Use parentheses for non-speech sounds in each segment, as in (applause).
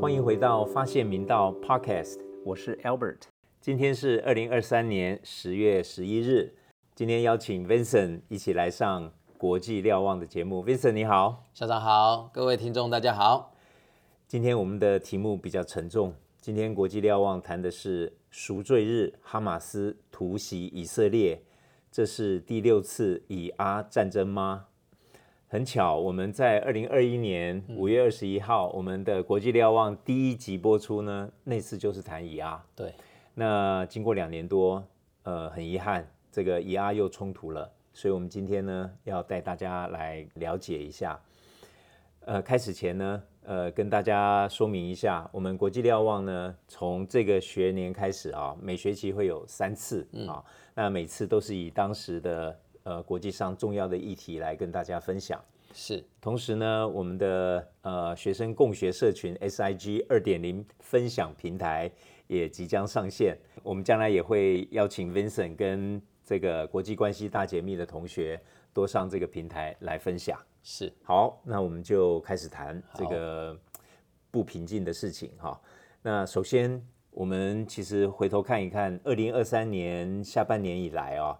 欢迎回到发现明道 Podcast，我是 Albert。今天是二零二三年十月十一日，今天邀请 Vincent 一起来上国际瞭望的节目。Vincent 你好，校长好，各位听众大家好。今天我们的题目比较沉重，今天国际瞭望谈的是赎罪日，哈马斯突袭以色列，这是第六次以阿战争吗？很巧，我们在二零二一年五月二十一号，我们的国际瞭望第一集播出呢，那次就是谈以阿。对，那经过两年多，呃，很遗憾，这个以阿又冲突了，所以我们今天呢，要带大家来了解一下。呃，开始前呢，呃，跟大家说明一下，我们国际瞭望呢，从这个学年开始啊，每学期会有三次啊，那每次都是以当时的呃国际上重要的议题来跟大家分享。是同时呢，我们的呃学生共学社群 SIG 二点零分享平台也即将上线，我们将来也会邀请 Vincent 跟这个国际关系大解密的同学多上这个平台来分享。是，好，那我们就开始谈这个不平静的事情哈。那首先，我们其实回头看一看，二零二三年下半年以来啊，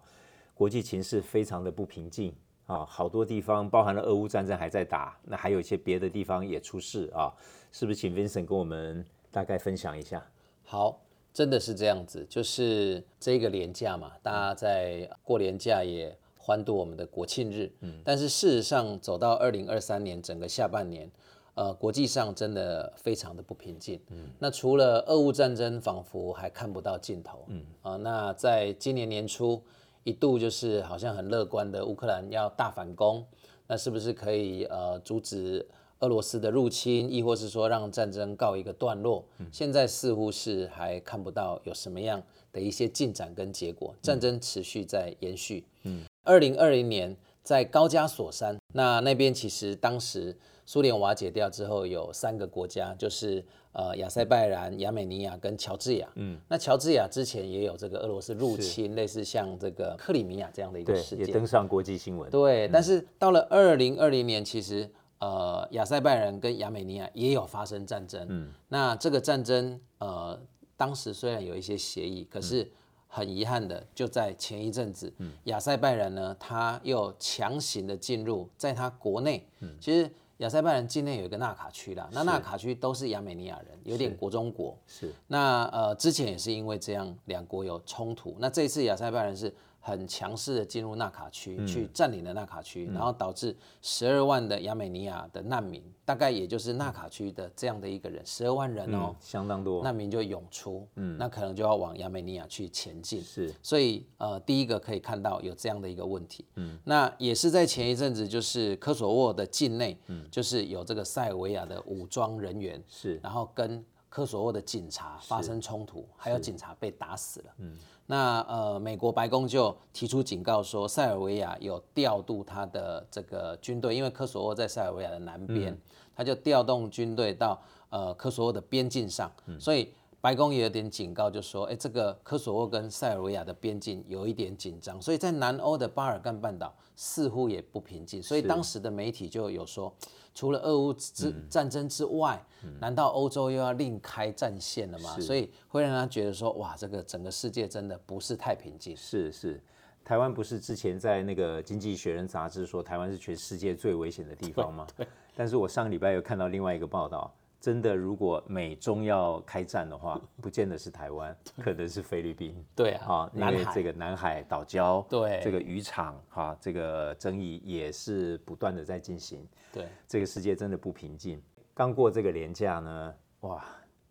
国际情势非常的不平静啊，好多地方包含了俄乌战争还在打，那还有一些别的地方也出事啊，是不是？请 Vincent 跟我们大概分享一下。好，真的是这样子，就是这个年假嘛，大家在过年假也。欢度我们的国庆日，嗯，但是事实上走到二零二三年整个下半年，呃，国际上真的非常的不平静，嗯，那除了俄乌战争仿佛还看不到尽头，嗯。啊，那在今年年初一度就是好像很乐观的乌克兰要大反攻，那是不是可以呃阻止俄罗斯的入侵，亦或是说让战争告一个段落？现在似乎是还看不到有什么样的一些进展跟结果，战争持续在延续，嗯。二零二零年在高加索山，那那边其实当时苏联瓦解掉之后，有三个国家，就是呃亚塞拜然、亚美尼亚跟乔治亚。嗯，那乔治亚之前也有这个俄罗斯入侵，类似像这个克里米亚这样的一个事件，也登上国际新闻。对，但是到了二零二零年，其实呃亚塞拜然跟亚美尼亚也有发生战争。嗯，那这个战争呃当时虽然有一些协议，可是。很遗憾的，就在前一阵子，亚塞拜然呢，他又强行的进入，在他国内，其实亚塞拜然境内有一个纳卡区啦，那纳卡区都是亚美尼亚人，有点国中国。是。那呃，之前也是因为这样，两国有冲突。那这一次亚塞拜然是。很强势的进入纳卡区，去占领了纳卡区，然后导致十二万的亚美尼亚的难民，大概也就是纳卡区的这样的一个人，十二万人哦，相当多，难民就涌出，嗯，那可能就要往亚美尼亚去前进，是，所以呃，第一个可以看到有这样的一个问题，嗯，那也是在前一阵子，就是科索沃的境内，嗯，就是有这个塞尔维亚的武装人员，是，然后跟科索沃的警察发生冲突，还有警察被打死了，嗯。那呃，美国白宫就提出警告说，塞尔维亚有调度他的这个军队，因为科索沃在塞尔维亚的南边，他就调动军队到呃科索沃的边境上，所以白宫也有点警告，就说，哎，这个科索沃跟塞尔维亚的边境有一点紧张，所以在南欧的巴尔干半岛似乎也不平静，所以当时的媒体就有说。除了俄乌之战争之外，难道欧洲又要另开战线了吗？所以会让他觉得说，哇，这个整个世界真的不是太平静。是是，台湾不是之前在那个《经济学人》杂志说台湾是全世界最危险的地方吗？(laughs) 但是我上个礼拜有看到另外一个报道。真的，如果美中要开战的话，不见得是台湾，可能是菲律宾。对啊，因为这个南海岛礁，对这个渔场，哈，这个争议也是不断的在进行。对，这个世界真的不平静。刚过这个年假呢，哇，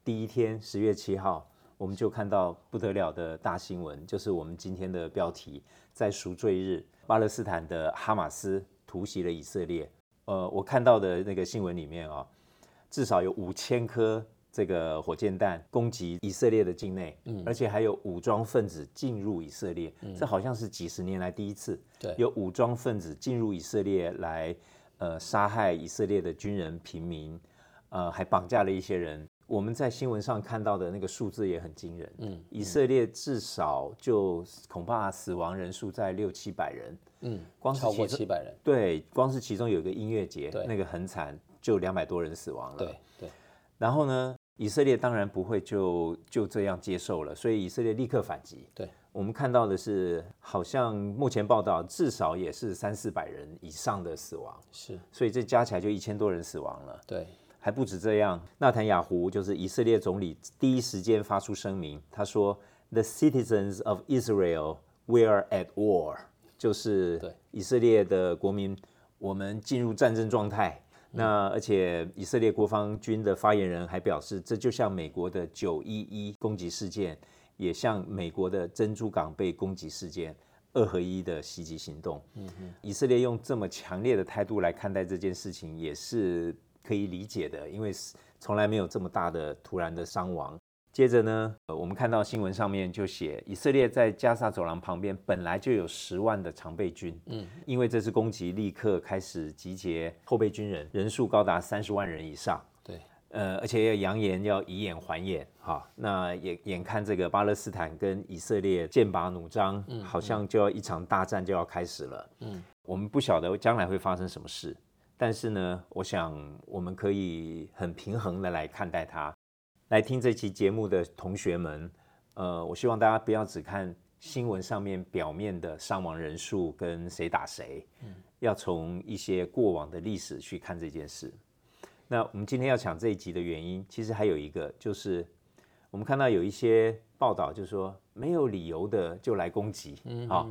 第一天十月七号，我们就看到不得了的大新闻，就是我们今天的标题，在赎罪日，巴勒斯坦的哈马斯突袭了以色列。呃，我看到的那个新闻里面啊。至少有五千颗这个火箭弹攻击以色列的境内，嗯，而且还有武装分子进入以色列，这好像是几十年来第一次，对，有武装分子进入以色列来，呃，杀害以色列的军人、平民，呃，还绑架了一些人。我们在新闻上看到的那个数字也很惊人。嗯，以色列至少就恐怕死亡人数在六七百人。嗯，光是超过七百人，对，光是其中有一个音乐节，那个很惨，就两百多人死亡了。对对，然后呢，以色列当然不会就就这样接受了，所以以色列立刻反击。对，我们看到的是，好像目前报道至少也是三四百人以上的死亡，是，所以这加起来就一千多人死亡了。对，还不止这样，纳坦雅胡就是以色列总理，第一时间发出声明，他说：“The citizens of Israel we are at war。”就是对以色列的国民，我们进入战争状态。那而且以色列国防军的发言人还表示，这就像美国的九一一攻击事件，也像美国的珍珠港被攻击事件。二合一的袭击行动，以色列用这么强烈的态度来看待这件事情，也是可以理解的，因为从来没有这么大的突然的伤亡。接着呢，呃我们看到新闻上面就写，以色列在加沙走廊旁边本来就有十万的常备军，嗯，因为这次攻击，立刻开始集结后备军人，人数高达三十万人以上。对，呃，而且要扬言要以眼还眼，哈，那眼眼看这个巴勒斯坦跟以色列剑拔弩张，好像就要一场大战就要开始了，嗯，我们不晓得将来会发生什么事，但是呢，我想我们可以很平衡的来看待它。来听这期节目的同学们，呃，我希望大家不要只看新闻上面表面的伤亡人数跟谁打谁，嗯要从一些过往的历史去看这件事。那我们今天要讲这一集的原因，其实还有一个，就是我们看到有一些报道，就是说没有理由的就来攻击，嗯啊、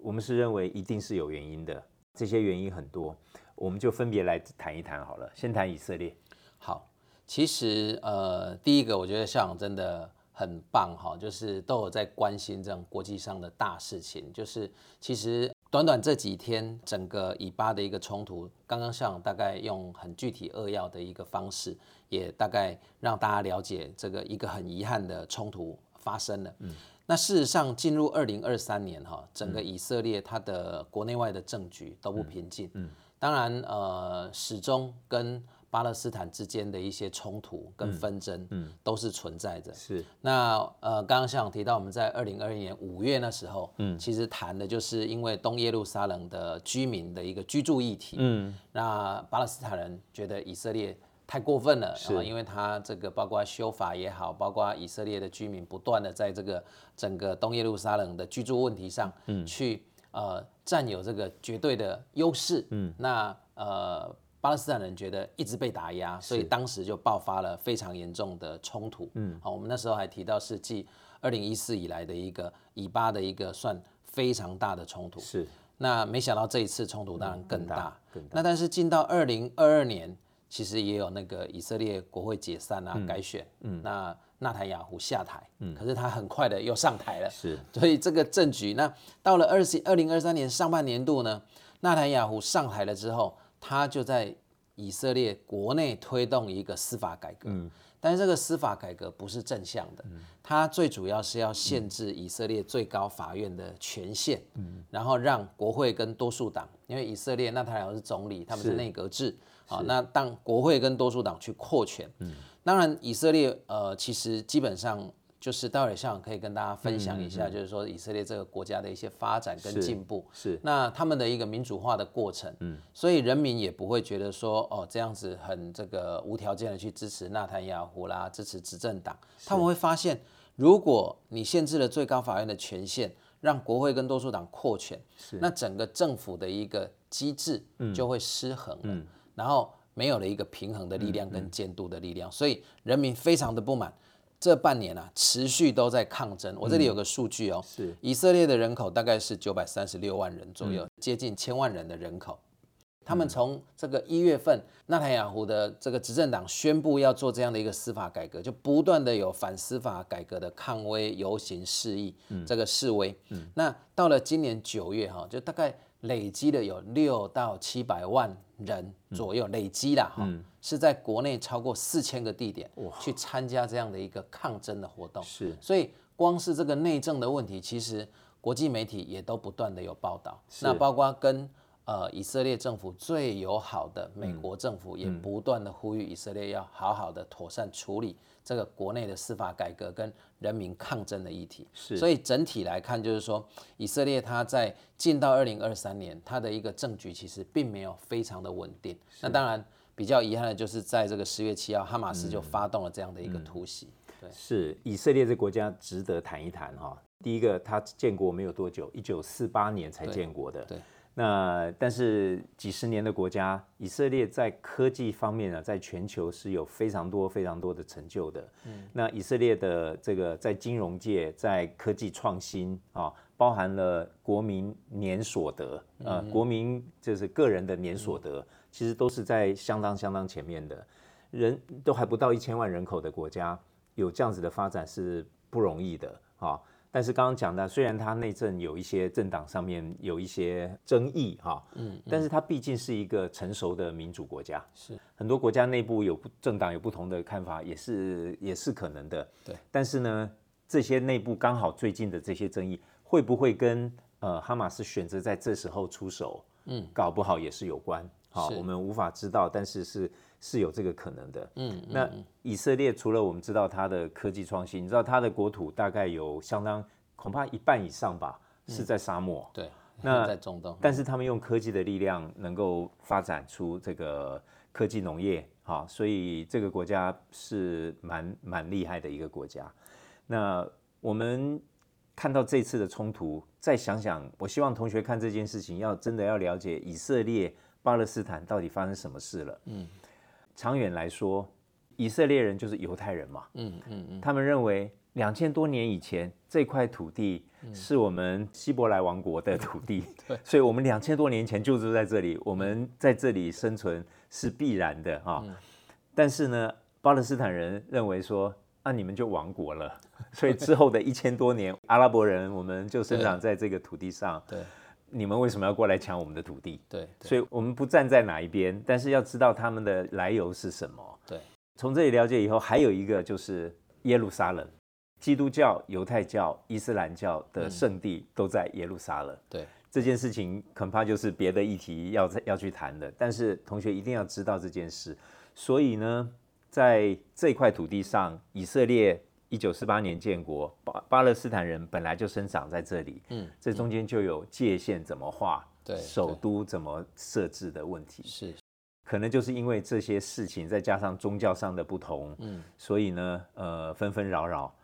我们是认为一定是有原因的，这些原因很多，我们就分别来谈一谈好了。先谈以色列，好，其实呃，第一个我觉得校长真的很棒哈，就是都有在关心这种国际上的大事情。就是其实短短这几天，整个以巴的一个冲突，刚刚校长大概用很具体扼要的一个方式，也大概让大家了解这个一个很遗憾的冲突发生了。嗯。那事实上，进入二零二三年哈，整个以色列它的国内外的政局都不平静。嗯，当然呃，始终跟巴勒斯坦之间的一些冲突跟纷争，嗯，都是存在着。是。那呃，刚刚校长提到，我们在二零二一年五月那时候，嗯，其实谈的就是因为东耶路撒冷的居民的一个居住议题，嗯，那巴勒斯坦人觉得以色列太过分了，是。啊因为他这个包括修法也好，包括以色列的居民不断的在这个整个东耶路撒冷的居住问题上，嗯，去呃占有这个绝对的优势，嗯，那呃。巴勒斯坦人觉得一直被打压，所以当时就爆发了非常严重的冲突。嗯，好，我们那时候还提到是继二零一四以来的一个以巴的一个算非常大的冲突。是。那没想到这一次冲突当然更大。更大那但是进到二零二二年，其实也有那个以色列国会解散啊、改选，嗯，那纳坦雅胡下台，嗯，可是他很快的又上台了，是。所以这个政局，那到了二十二零二三年上半年度呢，纳坦雅胡上台了之后，他就在以色列国内推动一个司法改革，但是这个司法改革不是正向的，它最主要是要限制以色列最高法院的权限，然后让国会跟多数党，因为以色列纳坦雅胡是总理，他们是是。内阁制，好，那当国会跟多数党去扩权，当然以色列呃其实基本上就是待会儿校长可以跟大家分享一下，就是说以色列这个国家的一些发展跟进步，是。那他们的一个民主化的过程，嗯，所以人民也不会觉得说哦这样子很这个无条件的去支持纳坦雅胡啦，支持执政党，他们会发现，如果你限制了最高法院的权限，让国会跟多数党扩权，是。那整个政府的一个机制就会失衡了，然后没有了一个平衡的力量跟监督的力量，所以人民非常的不满。这半年啊，持续都在抗争。我这里有个数据哦，是以色列的人口大概是九百三十六万人左右，接近千万人的人口。他们从这个一月份，纳坦雅胡的这个执政党宣布要做这样的一个司法改革，就不断的有反司法改革的抗威游行示意，这个示威。那到了今年九月哈，就大概累积的有六到七百万人左右，累积啦哈，是在国内超过四千个地点去参加这样的一个抗争的活动。是。所以光是这个内政的问题，其实国际媒体也都不断的有报道。那包括跟呃，以色列政府最友好的美国政府也不断的呼吁以色列要好好的妥善处理这个国内的司法改革跟人民抗争的议题。是所以整体来看，就是说以色列它在进到二零二三年，它的一个政局其实并没有非常的稳定。那当然比较遗憾的就是在这个十月七号，哈马斯就发动了这样的一个突袭。对，是以色列这国家值得谈一谈哈。第一个，它建国没有多久，一九四八年才建国的。对。那但是几十年的国家，以色列在科技方面呢，在全球是有非常多非常多的成就的。嗯，那以色列的这个在金融界，在科技创新啊，包含了国民年所得，呃，国民就是个人的年所得，其实都是在相当相当前面的。人都还不到一千万人口的国家，有这样子的发展是不容易的啊。但是刚刚讲的，虽然他内政有一些政党上面有一些争议哈，嗯，但是它毕竟是一个成熟的民主国家，是很多国家内部有政党有不同的看法，也是也是可能的，对。但是呢，这些内部刚好最近的这些争议，会不会跟呃哈马斯选择在这时候出手，嗯，搞不好也是有关，好，我们无法知道，但是是。是有这个可能的，嗯，那以色列除了我们知道它的科技创新，你知道它的国土大概有相当恐怕一半以上吧，是在沙漠，对，那在中东，但是他们用科技的力量能够发展出这个科技农业，哈，所以这个国家是蛮蛮厉害的一个国家。那我们看到这次的冲突，再想想，我希望同学看这件事情，要真的要了解以色列巴勒斯坦到底发生什么事了，嗯。长远来说，以色列人就是犹太人嘛。嗯嗯嗯。他们认为两千多年以前这块土地是我们希伯来王国的土地，(laughs) 对，(laughs) 所以我们两千多年前就住在这里，我们在这里生存是必然的啊。但是呢，巴勒斯坦人认为说，那你们就亡国了，(laughs) 所以之后的一千多年，阿拉伯人我们就生长在这个土地上。对。你们为什么要过来抢我们的土地？对，所以我们不站在哪一边，但是要知道他们的来由是什么。对，从这里了解以后，还有一个就是耶路撒冷，基督教、犹太教、伊斯兰教的圣地都在耶路撒冷。对，这件事情恐怕就是别的议题要要去谈的，但是同学一定要知道这件事。所以呢，在这块土地上，以色列。一九四八年建国，巴巴勒斯坦人本来就生长在这里，嗯，这中间就有界限怎么画，对，首都怎么设置的问题，是，可能就是因为这些事情，再加上宗教上的不同，嗯，所以呢，呃，纷纷扰扰。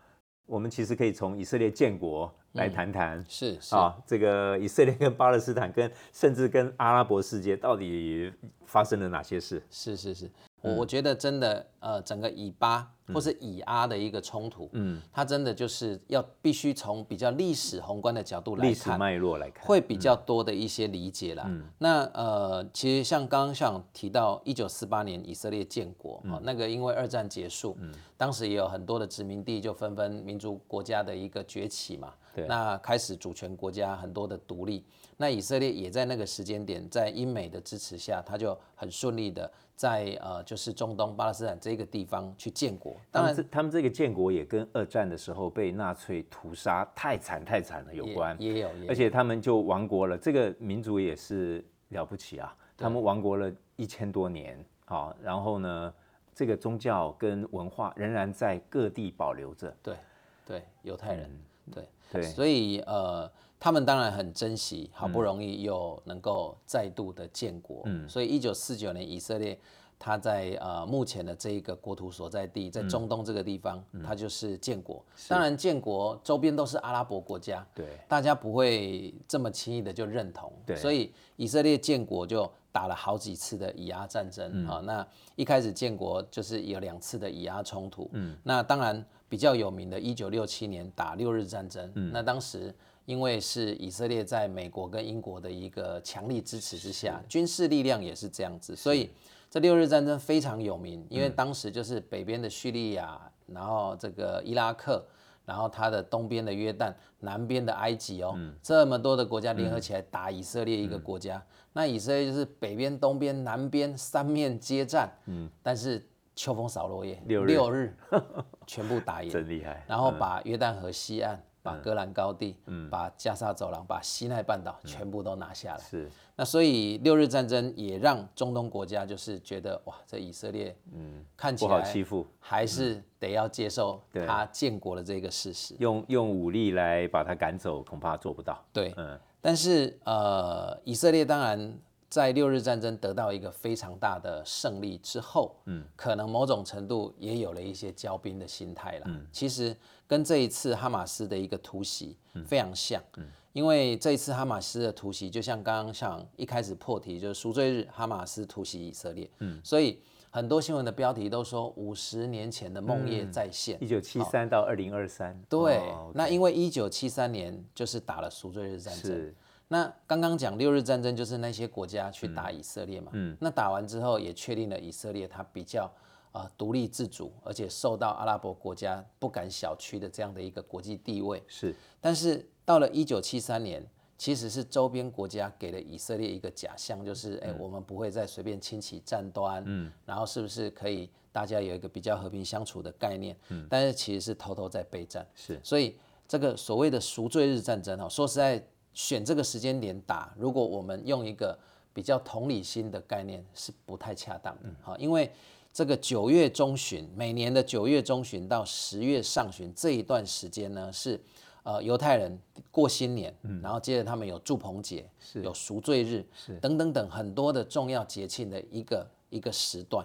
我们其实可以从以色列建国来谈谈，是啊，这个以色列跟巴勒斯坦跟甚至跟阿拉伯世界到底发生了哪些事？是是是。我我觉得真的，呃，整个以巴或是以阿的一个冲突，嗯，它真的就是要必须从比较历史宏观的角度来看，历史脉络来看，会比较多的一些理解啦。那呃，其实像刚刚像提到一九四八年以色列建国啊，那个因为二战结束，嗯，当时也有很多的殖民地就纷纷民族国家的一个崛起嘛，对，那开始主权国家很多的独立，那以色列也在那个时间点，在英美的支持下，他就很顺利的。在呃，就是中东巴勒斯坦这个地方去建国，当然，他们这个建国也跟二战的时候被纳粹屠杀太惨太惨了有关，也有，而且他们就亡国了。这个民族也是了不起啊，他们亡国了一千多年啊，然后呢，这个宗教跟文化仍然在各地保留着。对，对，犹太人，对对，所以呃。他们当然很珍惜，好不容易又能够再度的建国，嗯。所以一九四九年以色列，他在呃目前的这一个国土所在地，在中东这个地方，它就是建国。当然建国周边都是阿拉伯国家，对，大家不会这么轻易的就认同，对，所以以色列建国就打了好几次的以压战争啊。那一开始建国就是有两次的以压冲突，嗯，那当然比较有名的，一九六七年打六日战争，嗯，那当时。因为是以色列在美国跟英国的一个强力支持之下，军事力量也是这样子，所以这六日战争非常有名。因为当时就是北边的叙利亚，然后这个伊拉克，然后它的东边的约旦，南边的埃及哦，这么多的国家联合起来打以色列一个国家，那以色列就是北边、东边、南边三面接战，嗯，但是秋风扫落叶，六日。(laughs) 全部打赢，真厉害，然后把约旦河西岸。把戈兰高地，嗯。把加沙走廊，把西奈半岛全部都拿下来。是。那所以六日战争也让中东国家就是觉得哇，这以色列嗯。看起不好来欺负，还是得要接受他建国的这个事实。用用武力来把他赶走，恐怕做不到。对，嗯，但是呃，以色列当然在六日战争得到一个非常大的胜利之后，嗯，可能某种程度也有了一些骄兵的心态啦。其实跟这一次哈马斯的一个突袭非常像，嗯。因为这一次哈马斯的突袭，就像刚刚像一开始破题，就是赎罪日哈马斯突袭以色列，嗯，所以很多新闻的标题都说五十年前的梦夜再现，一九七三到二零二三，对，哦那因为一九七三年就是打了赎罪日战争。是，那刚刚讲六日战争就是那些国家去打以色列嘛，嗯，那打完之后也确定了以色列它比较呃独立自主，而且受到阿拉伯国家不敢小觑的这样的一个国际地位。是。但是到了一九七三年，其实是周边国家给了以色列一个假象，就是哎、我们不会再随便轻启战端，嗯，然后是不是可以大家有一个比较和平相处的概念？嗯，但是其实是偷偷在备战，是。所以这个所谓的赎罪日战争哦，说实在，选这个时间点打，如果我们用一个比较同理心的概念，是不太恰当的。好、因为这个九月中旬，每年的九月中旬到十月上旬这一段时间呢，是呃犹太人过新年，然后接着他们有祝棚节，有赎罪日，等等等很多的重要节庆的一个一个时段。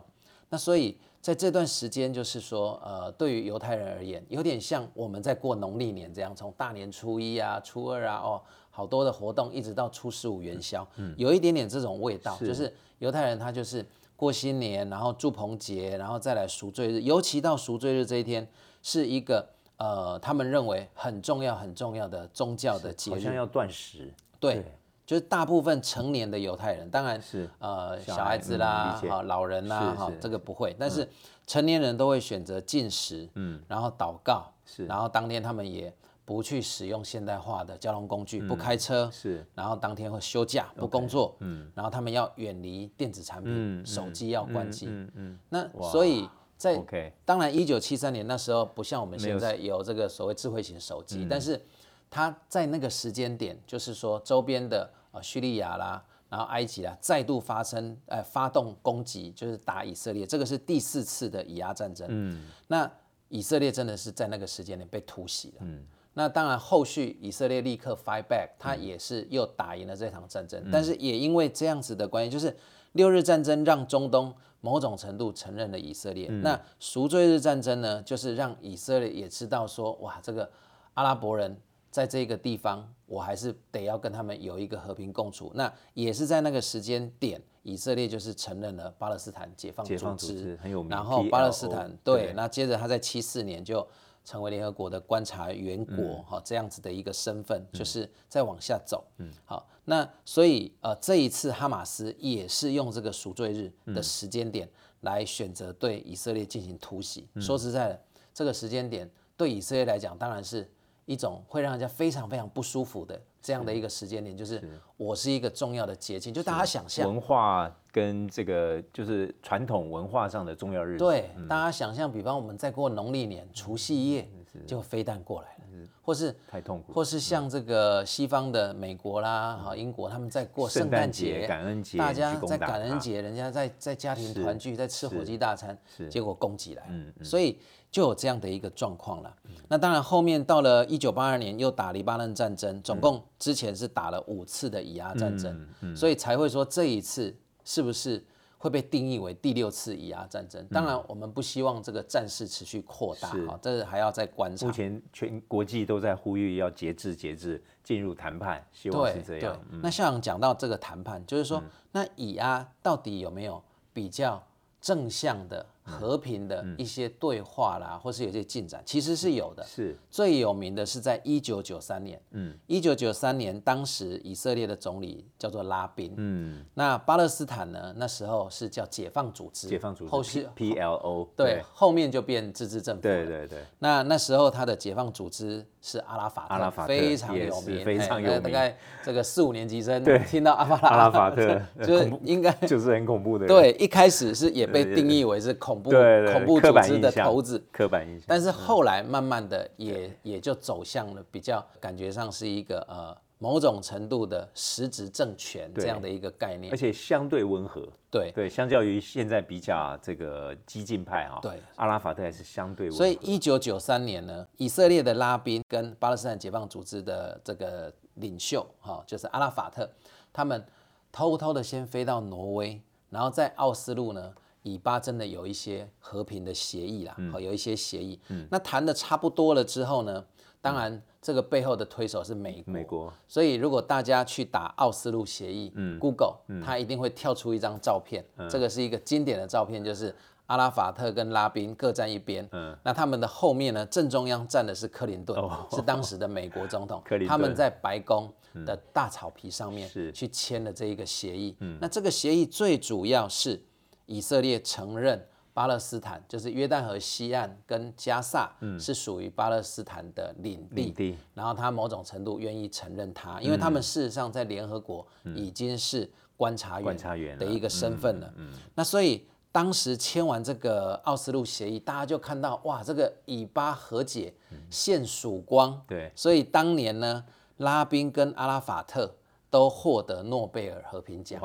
那所以在这段时间，就是说，呃，对于犹太人而言，有点像我们在过农历年这样，从大年初一啊、初二啊，哦，好多的活动，一直到初十五元宵，有一点点这种味道，就是犹太人他就是过新年，然后祝棚节，然后再来赎罪日，尤其到赎罪日这一天，是一个呃，他们认为很重要、很重要的宗教的节日。好像，要断食，对，就是大部分成年的犹太人，当然是。呃小孩子嗯啦理，解。哈、老人啦，哈这个不会，但是成年人都会选择进食，嗯，然后祷告，是。然后当天他们也不去使用现代化的交通工具，嗯不开车，是然后当天会休假不工作，嗯，然后他们要远离电子产品，嗯手机要关机，嗯嗯，那所以在当然，一九七三年那时候不像我们现在有这个所谓智慧型手机，嗯但是它在那个时间点，就是说周边的呃叙利亚啦，然后埃及啦，再度发生呃发动攻击，就是打以色列，这个是第四次的以牙战争。嗯，那以色列真的是在那个时间点被突袭了。嗯。那当然，后续以色列立刻 fight back，他也是又打赢了这场战争。但是也因为这样子的关系，就是六日战争让中东某种程度承认了以色列。那赎罪日战争呢，就是让以色列也知道说，哇，这个阿拉伯人在这个地方，我还是得要跟他们有一个和平共处。那也是在那个时间点，以色列就是承认了巴勒斯坦解放组组织织很有名然后巴勒斯坦对对，那接着他在七四年就成为联合国的观察员国，哈、这样子的一个身份，就是再往下走。嗯，好，那所以呃，这一次哈马斯也是用这个赎罪日的时间点来选择对以色列进行突袭。说实在的，这个时间点对以色列来讲，当然是一种会让人家非常非常不舒服的这样的一个时间点，就是我是一个重要的节庆，就大家想象。文化跟这个就是传统文化上的重要日子，对，大家想象，比方我们在过农历年除夕夜，就飞弹过来了，或是太痛苦。或是像这个西方的美国啦、哈英国，他们在过圣圣诞诞节节、感恩节大家在感恩节，人家在在家庭团聚，在吃火鸡大餐是，结果攻击来所以就有这样的一个状况了。那当然，后面到了一九八二年又打黎巴嫩战争，总共之前是打了五次的以阿战争，嗯所以才会说这一次是不是会被定义为第六次以阿战争？当然，我们不希望这个战事持续扩大啊，这是还要再观察目。前全国际都在呼吁要节制节制，进入谈判，希望是这样。那校长讲到这个谈判，就是说，那以阿到底有没有比较正向的、和平的一些对话啦，或是有些进展？其实是有的。是最有名的是在一九九三年，嗯，一九九三年，当时以色列的总理叫做拉宾，嗯，那巴勒斯坦呢，那时候是叫解放组织，解放组织后续 P L O 对，后面就变自治政府。对对对，那那时候他的解放组织是阿拉法特，阿拉法特非常有名，非常有名嘿大概这个四五年级生对听到阿巴拉阿拉法特 (laughs) 就是应该就是很恐怖的人。对，一开始是也被定义为是恐恐怖恐怖组织的头子。刻板印象。但是后来慢慢的也也就走向了比较感觉上是一个呃某种程度的实质政权这样的一个概念而。且相对温和，对，对，相较于现在比较这个激进派哈，对，阿拉法特还是相对温和，所以一九九三年呢，以色列的拉宾跟巴勒斯坦解放组织的这个领袖哈、就是阿拉法特，他们偷偷的先飞到挪威，然后在奥斯陆呢，以巴真的有一些和平的协议啦，好、有一些协议。那谈的差不多了之后呢，当然这个背后的推手是美国。美国。所以如果大家去打奥斯陆协议、g o o g l e 它一定会跳出一张照片，这个是一个经典的照片，就是阿拉法特跟拉宾各站一边，嗯。那他们的后面呢，正中央站的是克林顿，是当时的美国总统 (laughs) 克林，顿。他们在白宫的大草皮上面去签了这一个协议，嗯。那这个协议最主要是以色列承认。巴勒斯坦就是约旦河西岸跟加萨是属于巴勒斯坦的领地，领地然后他某种程度愿意承认他，因为他们事实上在联合国已经是观察员的一个身份了。那所以当时签完这个奥斯陆协议，大家就看到哇，这个以巴和解现曙光。对所以当年呢，拉宾跟阿拉法特都获得诺贝尔和平奖。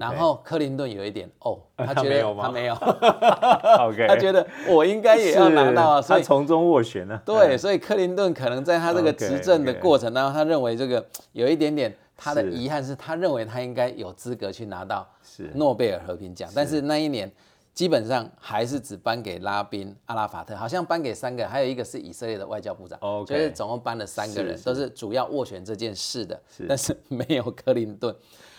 然后克林顿有一点哦，他觉得他没有。(laughs) (laughs) 他觉得我应该也要拿到啊，所以他从中斡旋呢，对，所以克林顿可能在他这个执政的过程当中，他认为这个有一点点他的遗憾是，他认为他应该有资格去拿到诺贝尔和平奖，但是那一年基本上还是只颁给拉宾、阿拉法特，好像颁给三个，还有一个是以色列的外交部长 OK 就是总共颁了三个人，都是主要斡旋这件事的是，但是没有克林顿。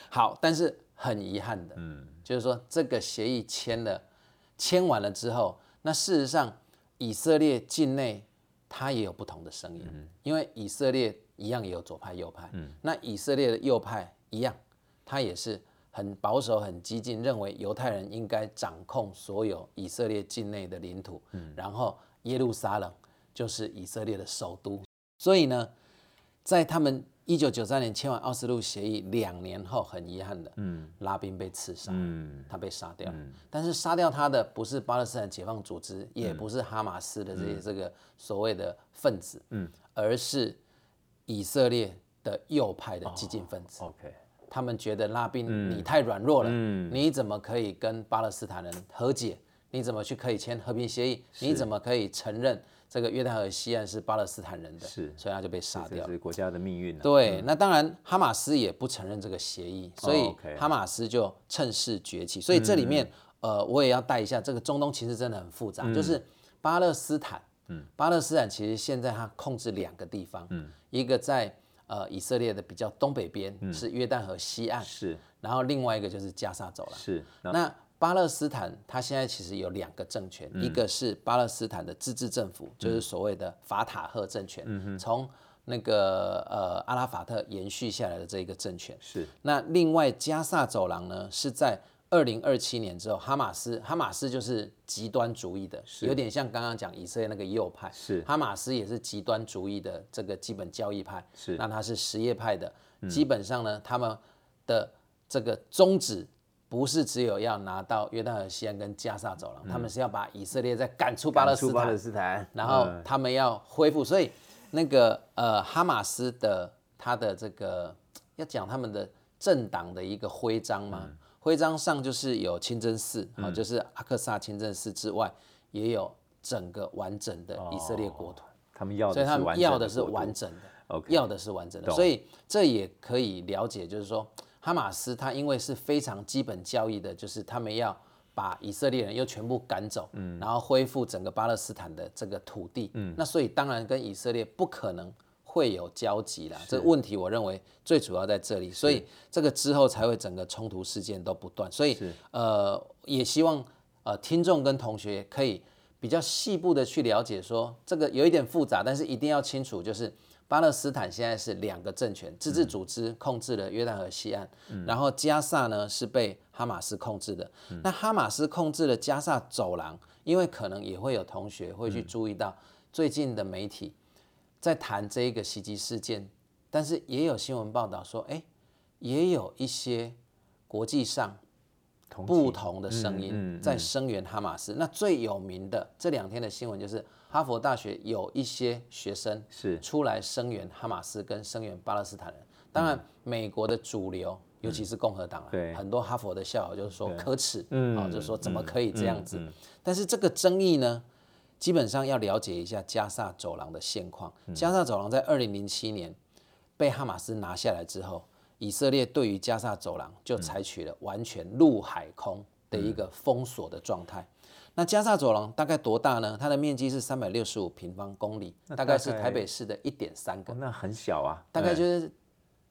好，但是很遗憾的，嗯，就是说这个协议签了，签完了之后，那事实上以色列境内它也有不同的声音，因为以色列一样也有左派右派，那以色列的右派一样，他也是很保守、很激进，认为犹太人应该掌控所有以色列境内的领土，然后耶路撒冷就是以色列的首都，所以呢，在他们一九九三年签完奥斯陆协议两年后，很遗憾的，嗯，拉宾被刺杀，嗯。他被杀掉，但是杀掉他的不是巴勒斯坦解放组织，也不是哈马斯的这些这个所谓的分子，嗯，而是以色列的右派的激进分子。OK，他们觉得拉宾你太软弱了，嗯。你怎么可以跟巴勒斯坦人和解？你怎么去可以签和平协议？你怎么可以承认这个约旦河西岸是巴勒斯坦人的？是所以他就被杀掉了。是国家的命运啊，对，那当然哈马斯也不承认这个协议，所以哈马斯就趁势崛起。所以这里面，呃，我也要带一下，这个中东其实真的很复杂，就是巴勒斯坦，嗯巴勒斯坦其实现在它控制两个地方，嗯一个在呃以色列的比较东北边是约旦河西岸，是然后另外一个就是加沙走廊。是，那那巴勒斯坦它现在其实有两个政权，一个是巴勒斯坦的自治政府，就是所谓的法塔赫政权，从那个呃阿拉法特延续下来的这一个政权。是。那另外加萨走廊呢，是在二零二七年之后，哈马斯哈马斯就是极端主义的，有点像刚刚讲以色列那个右派，是。哈马斯也是极端主义的这个基本教义派，是。那它是什叶派的，基本上呢，他们的这个宗旨不是只有要拿到约旦河西岸跟加沙走廊，他们是要把以色列再赶出巴勒斯坦巴勒，斯坦，然后嗯他们要恢复，所以那个呃哈马斯的他的这个要讲他们的政党的一个徽章嘛，嗯。徽章上就是有清真寺啊、就是阿克萨清真寺之外，也有整个完整的以色列国土。他们要的所以他们要的是完整的要的是完整的，所以这也可以了解，就是说哈马斯他因为是非常基本交易的，就是他们要把以色列人又全部赶走，嗯然后恢复整个巴勒斯坦的这个土地，嗯那所以当然跟以色列不可能。会有交集啦，这个问题我认为最主要在这里，所以这个之后才会整个冲突事件都不断，所以呃也希望呃听众跟同学可以比较细部的去了解说这个有一点复杂，但是一定要清楚，就是巴勒斯坦现在是两个政权，自治组织控制了约旦河西岸，然后加萨呢是被哈马斯控制的。那哈马斯控制了加萨走廊，因为可能也会有同学会去注意到最近的媒体在谈这一个袭击事件，但是也有新闻报道说，哎，也有一些国际上不同的声音在声援哈马斯。那最有名的这两天的新闻就是哈佛大学有一些学生是出来声援哈马斯跟声援巴勒斯坦人。当然，美国的主流。尤其是共和党啊，很多哈佛的校友就是说可耻，啊，就是说怎么可以这样子？但是这个争议呢，基本上要了解一下加萨走廊的现况。加萨走廊在二零零七年被哈马斯拿下来之后，以色列对于加萨走廊就采取了完全陆海空的一个封锁的状态。那加萨走廊大概多大呢？它的面积是三百六十五平方公里，大概是台北市的一点三个。那很小啊，大概就是。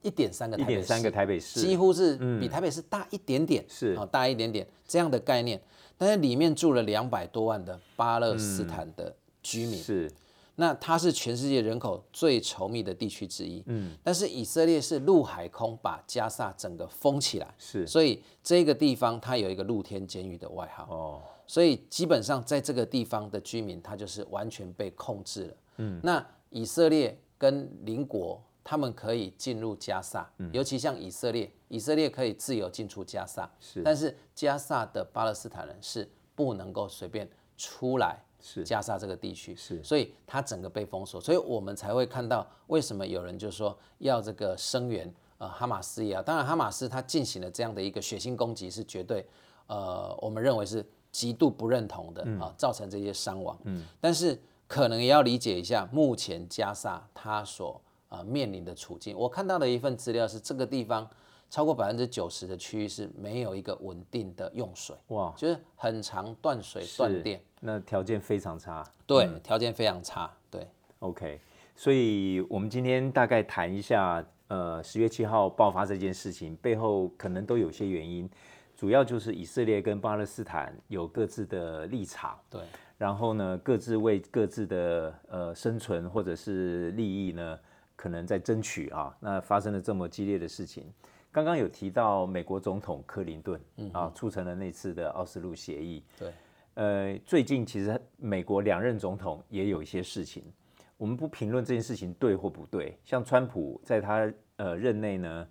一点三个，一点三个台北市，几乎是比台北市大一点点，是啊，大一点点这样的概念。但是里面住了两百多万的巴勒斯坦的居民，是，那它是全世界人口最稠密的地区之一。嗯，但是以色列是陆海空把加萨整个封起来，是，所以这个地方它有一个露天监狱的外号。哦，所以基本上在这个地方的居民，他就是完全被控制了。嗯，那以色列跟邻国。他们可以进入加萨，尤其像以色列，以色列可以自由进出加萨，是。但是加萨的巴勒斯坦人是不能够随便出来，是加沙这个地区，是。所以它整个被封锁，所以我们才会看到为什么有人就说要这个声援呃哈马斯也好，当然哈马斯他进行了这样的一个血腥攻击是绝对呃我们认为是极度不认同的啊，造成这些伤亡，嗯。但是可能也要理解一下目前加沙它所啊，面临的处境，我看到的一份资料是，这个地方超过百分之九十的区域是没有一个稳定的用水，哇，就是很长断水断电，那条件非常差，对，条件非常差，对，OK，所以我们今天大概谈一下，呃，十月七号爆发这件事情背后可能都有些原因，主要就是以色列跟巴勒斯坦有各自的立场，对，然后呢，各自为各自的呃生存或者是利益呢。可能在争取啊，那发生了这么激烈的事情。刚刚有提到美国总统克林顿啊，促成了那次的奥斯陆协议。对，呃，最近其实美国两任总统也有一些事情，我们不评论这件事情对或不对。像川普在他呃任内呢，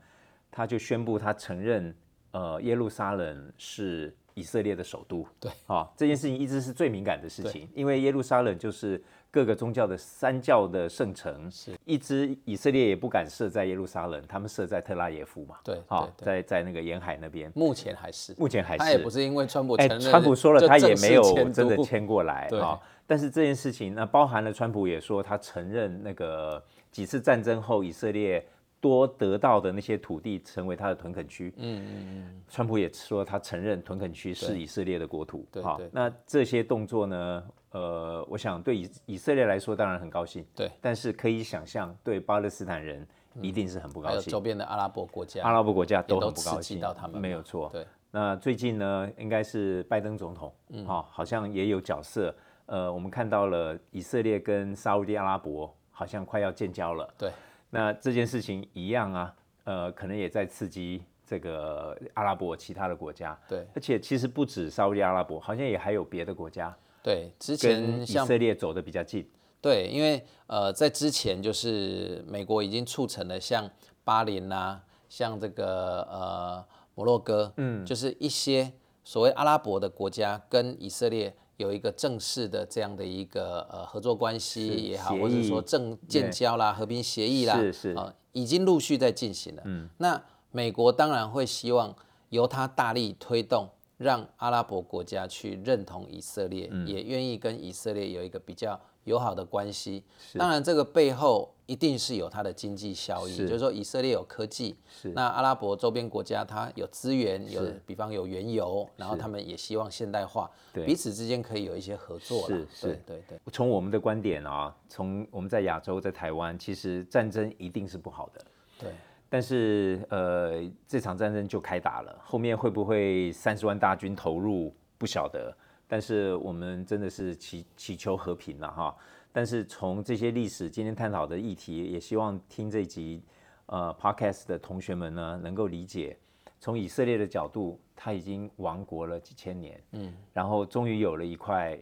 他就宣布他承认呃耶路撒冷是以色列的首都。对，啊，这件事情一直是最敏感的事情，因为耶路撒冷就是。各个宗教的三教的圣城，是一直以色列也不敢设在耶路撒冷，他们设在特拉耶夫嘛？对，好，在在那个沿海那边。目前还是，目前还是。他也不是因为川普承认，川普说了他也没有真的迁过来啊。但是这件事情，那包含了川普也说他承认那个几次战争后以色列多得到的那些土地成为他的屯垦区。嗯嗯嗯。川普也说他承认屯垦区是以色列的国土。对对。那这些动作呢？呃，我想对以以色列来说当然很高兴，对，但是可以想象对巴勒斯坦人一定是很不高兴。还有周边的阿拉伯国家，阿拉伯国家都很不高兴到他们，没有错。对，那最近呢，应该是拜登总统，嗯，好，好像也有角色。呃，我们看到了以色列跟沙地阿拉伯好像快要建交了。对，那这件事情一样啊，呃，可能也在刺激这个阿拉伯其他的国家。对，而且其实不止沙特阿拉伯，好像也还有别的国家。对，之前以色列走的比较近。对，因为呃，在之前就是美国已经促成了像巴林呐，像这个呃摩洛哥，嗯，就是一些所谓阿拉伯的国家跟以色列有一个正式的这样的一个呃合作关系也好，或者说正建交啦、和平协议啦，是是啊，已经陆续在进行了。嗯，那美国当然会希望由他大力推动。让阿拉伯国家去认同以色列，也愿意跟以色列有一个比较友好的关系。当然，这个背后一定是有它的经济效益，就是说以色列有科技，那阿拉伯周边国家它有资源，有比方有原油，然后他们也希望现代化，彼此之间可以有一些合作。是是，对对对。从我们的观点啊，从我们在亚洲，在台湾，其实战争一定是不好的。对。但是，呃，这场战争就开打了，后面会不会三十万大军投入，不晓得。但是我们真的是祈祈求和平了哈。但是从这些历史今天探讨的议题，也希望听这集呃 podcast 的同学们呢，能够理解，从以色列的角度，他已经亡国了几千年，嗯，然后终于有了一块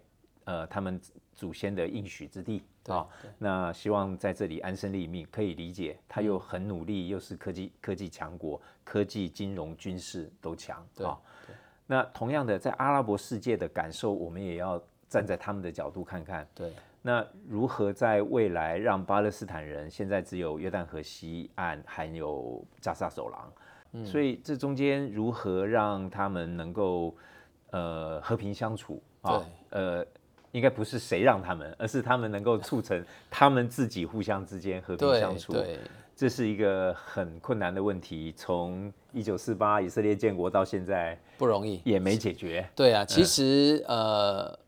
呃他们祖先的应许之地。啊，那希望在这里安身立命，可以理解。他又很努力，又是科技科技强国，科技、金融、军事都强。啊，那同样的，在阿拉伯世界的感受，我们也要站在他们的角度看看。对，那如何在未来让巴勒斯坦人现在只有约旦河西岸还有加沙走廊，嗯所以这中间如何让他们能够呃和平相处啊？呃，应该不是谁让他们，而是他们能够促成 (laughs) 他们自己互相之间和平相处。对，这是一个很困难的问题，从一九四八以色列建国到现在不容易。也没解决。对啊，其实呃，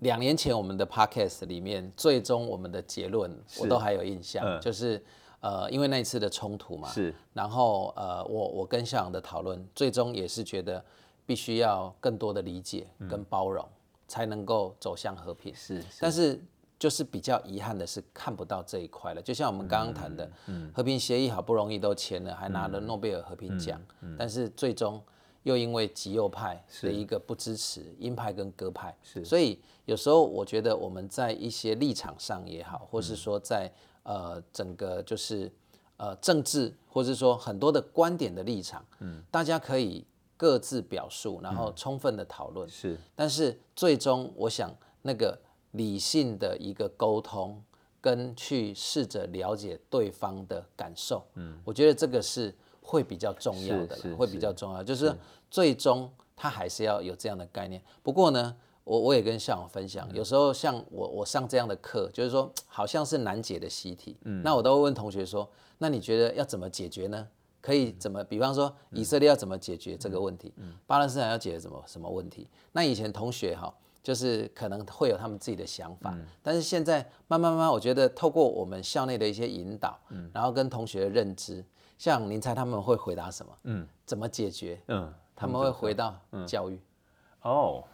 两年前我们的 podcast 里面，最终我们的结论我都还有印象，嗯。就是呃，因为那一次的冲突嘛，是，然后呃，我我跟校长的讨论，最终也是觉得必须要更多的理解跟包容，才能够走向和平。是，但是就是比较遗憾的是看不到这一块了。就像我们刚刚谈的，嗯和平协议好不容易都签了，还拿了诺贝尔和平奖，但是最终又因为极右派的一个不支持，鹰派跟鸽派，所以有时候我觉得我们在一些立场上也好，或是说在呃整个就是呃政治，或是说很多的观点的立场，嗯。大家可以各自表述，然后充分的讨论，是。但是最终，我想那个理性的一个沟通，跟去试着了解对方的感受，嗯，我觉得这个是会比较重要的会比较重要。就是最终他还是要有这样的概念。不过呢，我我也跟校长分享，有时候像我我上这样的课，就是说好像是难解的习题，嗯，那我都会问同学说，那你觉得要怎么解决呢？可以怎么？比方说以色列要怎么解决这个问题？巴勒斯坦要解决什么什么问题？那以前同学哈，就是可能会有他们自己的想法，但是现在慢慢慢慢，我觉得透过我们校内的一些引导，然后跟同学的认知，像您猜他们会回答什么？嗯，怎么解决？嗯，他们会回到教育，哦，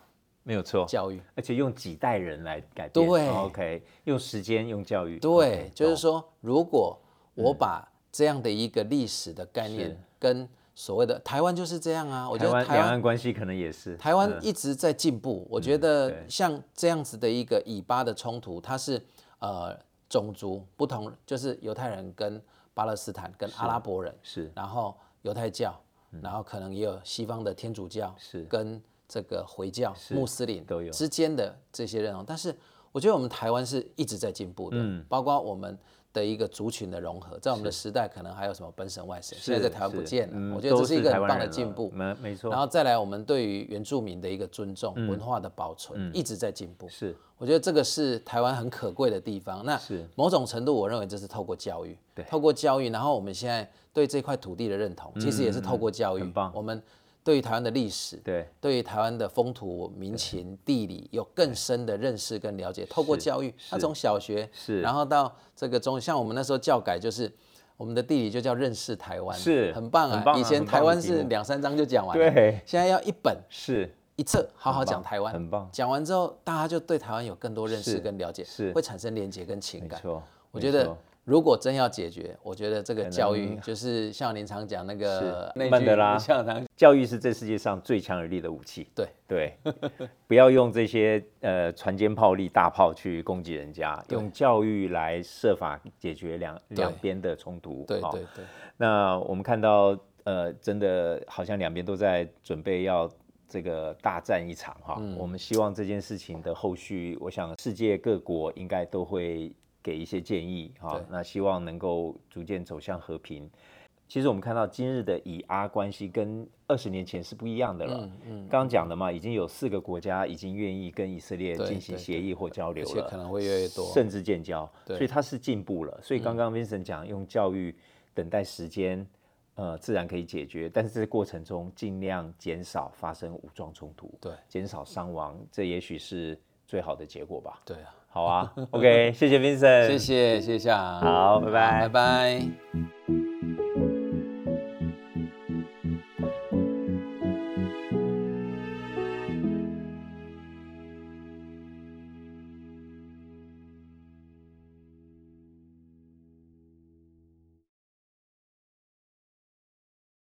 没有错，教育。而且用几代人来改变。对。哦，OK，用时间，用教育。对就是说，如果我把这样的一个历史的概念跟所谓的台湾就是这样啊，我觉得台湾两岸关系可能也是。台湾嗯。一直在进步，我觉得像这样子的一个以巴的冲突，它是呃种族不同，就是犹太人跟巴勒斯坦跟阿拉伯人，是。然后犹太教，然后可能也有西方的天主教，是。跟这个回教、穆斯林都有。之间的这些认同。但是我觉得我们台湾是一直在进步的，嗯包括我们的一个族群的融合，在我们的时代可能还有什么本省外省，现在在台湾不见了，嗯我觉得这是一个很棒的进步。没没错。然后再来，我们对于原住民的一个尊重、文化的保存，一直在进步。是我觉得这个是台湾很可贵的地方。那是某种程度，我认为这是透过教育，对透过教育，然后我们现在对这块土地的认同，其实也是透过教育。很棒我们对于台湾的历史，对对于台湾的风土民情、地理有更深的认识跟了解。透过教育，他从小学，是然后到这个中，像我们那时候教改就是。我们的地理就叫认识台湾，是很棒啊！以前台湾是两三章就讲完了，对现在要一本 (laughs) 是一册好好讲台湾，很棒讲完之后，大家就对台湾有更多认识跟了解，是会产生连结跟情感。没错。我觉得如果真要解决，我觉得这个教育就是像您常讲那个曼德拉教育是这世界上最强有力的武器。对。对，(laughs) 不要用这些呃船坚炮利、大炮去攻击人家，用教育来设法解决两两边的冲突。好对对对，那我们看到，呃，真的好像两边都在准备要这个大战一场哈。嗯。我们希望这件事情的后续，我想世界各国应该都会给一些建议哈对。那希望能够逐渐走向和平。其实我们看到今日的以阿关系跟二十年前是不一样的了。嗯嗯，刚刚讲的嘛，已经有四个国家已经愿意跟以色列进行协议或交流了，而且可能会越来越多。甚至建交，对嗯所以它是进步了。所以刚刚 Vincent 讲，用教育等待时间，呃，自然可以解决，但是这个过程中尽量减少发生武装冲突，对减少伤亡，这也许是最好的结果吧。对啊，好啊，OK，谢谢 Vincent，谢谢谢谢啊，好拜拜。拜拜。